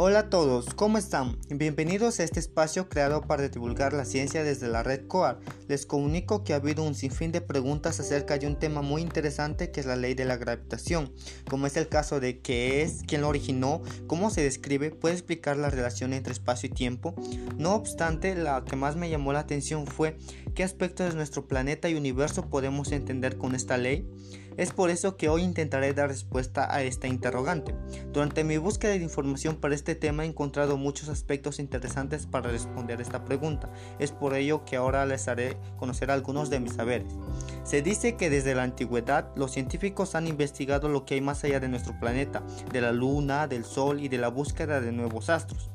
Hola a todos, ¿cómo están? Bienvenidos a este espacio creado para divulgar la ciencia desde la red COAR. Les comunico que ha habido un sinfín de preguntas acerca de un tema muy interesante que es la ley de la gravitación, como es el caso de qué es, quién lo originó, cómo se describe, puede explicar la relación entre espacio y tiempo. No obstante, la que más me llamó la atención fue qué aspectos de nuestro planeta y universo podemos entender con esta ley. Es por eso que hoy intentaré dar respuesta a esta interrogante. Durante mi búsqueda de información para este tema he encontrado muchos aspectos interesantes para responder esta pregunta. Es por ello que ahora les haré conocer algunos de mis saberes. Se dice que desde la antigüedad los científicos han investigado lo que hay más allá de nuestro planeta, de la luna, del sol y de la búsqueda de nuevos astros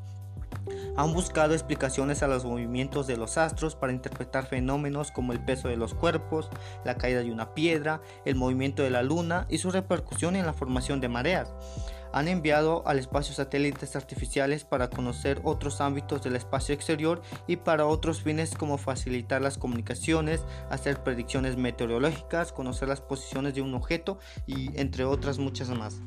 han buscado explicaciones a los movimientos de los astros para interpretar fenómenos como el peso de los cuerpos, la caída de una piedra, el movimiento de la luna y su repercusión en la formación de mareas. Han enviado al espacio satélites artificiales para conocer otros ámbitos del espacio exterior y para otros fines como facilitar las comunicaciones, hacer predicciones meteorológicas, conocer las posiciones de un objeto y entre otras muchas más.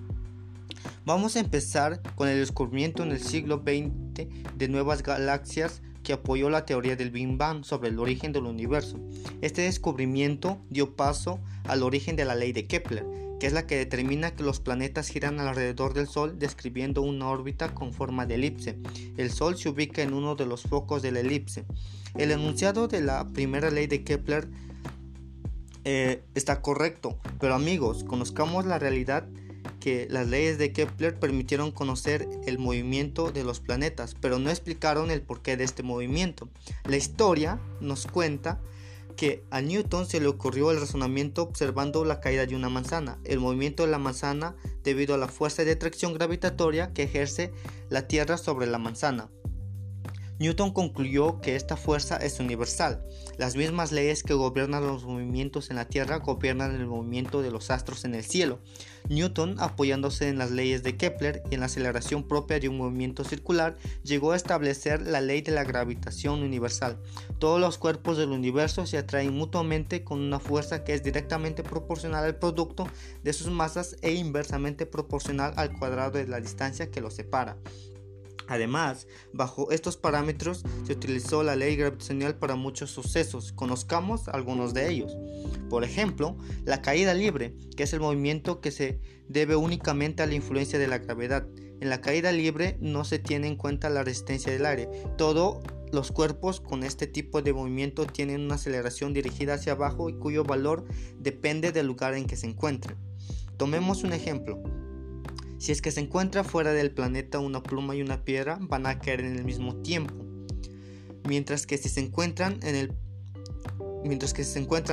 Vamos a empezar con el descubrimiento en el siglo XX de nuevas galaxias que apoyó la teoría del Big Bang sobre el origen del universo. Este descubrimiento dio paso al origen de la ley de Kepler, que es la que determina que los planetas giran alrededor del Sol describiendo una órbita con forma de elipse. El Sol se ubica en uno de los focos de la elipse. El enunciado de la primera ley de Kepler eh, está correcto, pero amigos, conozcamos la realidad las leyes de Kepler permitieron conocer el movimiento de los planetas, pero no explicaron el porqué de este movimiento. La historia nos cuenta que a Newton se le ocurrió el razonamiento observando la caída de una manzana, el movimiento de la manzana debido a la fuerza de atracción gravitatoria que ejerce la Tierra sobre la manzana. Newton concluyó que esta fuerza es universal. Las mismas leyes que gobiernan los movimientos en la Tierra gobiernan el movimiento de los astros en el cielo. Newton, apoyándose en las leyes de Kepler y en la aceleración propia de un movimiento circular, llegó a establecer la ley de la gravitación universal. Todos los cuerpos del universo se atraen mutuamente con una fuerza que es directamente proporcional al producto de sus masas e inversamente proporcional al cuadrado de la distancia que los separa. Además, bajo estos parámetros se utilizó la ley gravitacional para muchos sucesos. Conozcamos algunos de ellos. Por ejemplo, la caída libre, que es el movimiento que se debe únicamente a la influencia de la gravedad. En la caída libre no se tiene en cuenta la resistencia del aire. Todos los cuerpos con este tipo de movimiento tienen una aceleración dirigida hacia abajo y cuyo valor depende del lugar en que se encuentren. Tomemos un ejemplo. Si es que se encuentra fuera del planeta una pluma y una piedra, van a caer en el mismo tiempo. Mientras que si se encuentran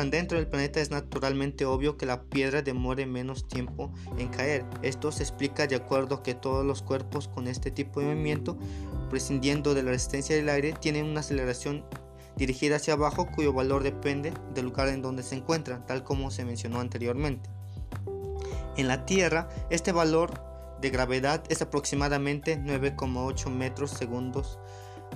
dentro del planeta es naturalmente obvio que la piedra demore menos tiempo en caer. Esto se explica de acuerdo que todos los cuerpos con este tipo de movimiento, prescindiendo de la resistencia del aire, tienen una aceleración dirigida hacia abajo cuyo valor depende del lugar en donde se encuentran, tal como se mencionó anteriormente. En la Tierra, este valor de gravedad es aproximadamente 9,8 metros segundos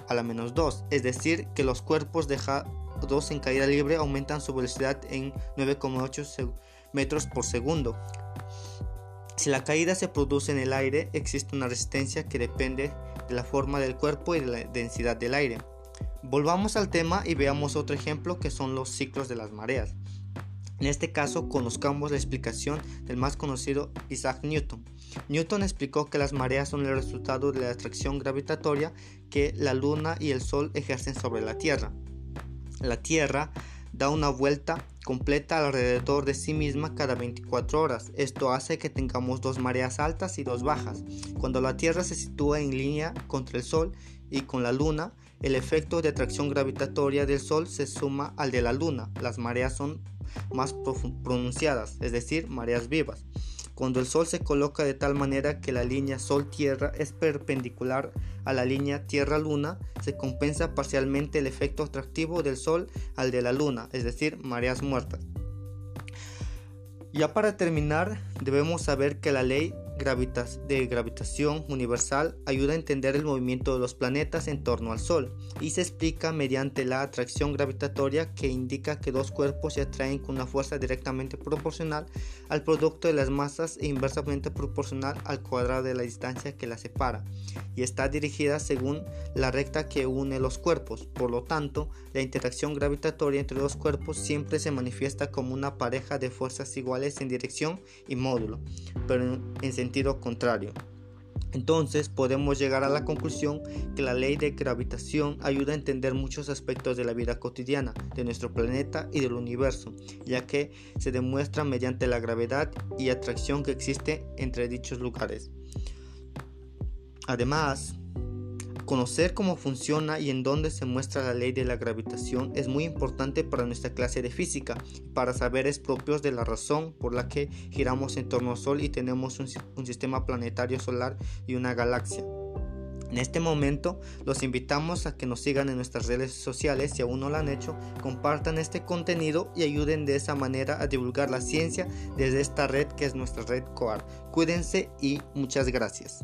a la menos 2, es decir, que los cuerpos dejados en caída libre aumentan su velocidad en 9,8 metros por segundo. Si la caída se produce en el aire, existe una resistencia que depende de la forma del cuerpo y de la densidad del aire. Volvamos al tema y veamos otro ejemplo que son los ciclos de las mareas. En este caso, conozcamos la explicación del más conocido Isaac Newton. Newton explicó que las mareas son el resultado de la atracción gravitatoria que la Luna y el Sol ejercen sobre la Tierra. La Tierra da una vuelta completa alrededor de sí misma cada 24 horas. Esto hace que tengamos dos mareas altas y dos bajas. Cuando la Tierra se sitúa en línea contra el Sol y con la Luna, el efecto de atracción gravitatoria del Sol se suma al de la Luna. Las mareas son más pronunciadas, es decir, mareas vivas. Cuando el Sol se coloca de tal manera que la línea Sol-Tierra es perpendicular a la línea Tierra-Luna, se compensa parcialmente el efecto atractivo del Sol al de la Luna, es decir, mareas muertas. Ya para terminar, debemos saber que la ley de gravitación universal ayuda a entender el movimiento de los planetas en torno al Sol y se explica mediante la atracción gravitatoria que indica que dos cuerpos se atraen con una fuerza directamente proporcional al producto de las masas e inversamente proporcional al cuadrado de la distancia que las separa y está dirigida según la recta que une los cuerpos. Por lo tanto, la interacción gravitatoria entre dos cuerpos siempre se manifiesta como una pareja de fuerzas iguales en dirección y módulo, pero en contrario. Entonces podemos llegar a la conclusión que la ley de gravitación ayuda a entender muchos aspectos de la vida cotidiana, de nuestro planeta y del universo, ya que se demuestra mediante la gravedad y atracción que existe entre dichos lugares. Además, Conocer cómo funciona y en dónde se muestra la ley de la gravitación es muy importante para nuestra clase de física, para saberes propios de la razón por la que giramos en torno al Sol y tenemos un, un sistema planetario solar y una galaxia. En este momento los invitamos a que nos sigan en nuestras redes sociales si aún no lo han hecho, compartan este contenido y ayuden de esa manera a divulgar la ciencia desde esta red que es nuestra red COAR. Cuídense y muchas gracias.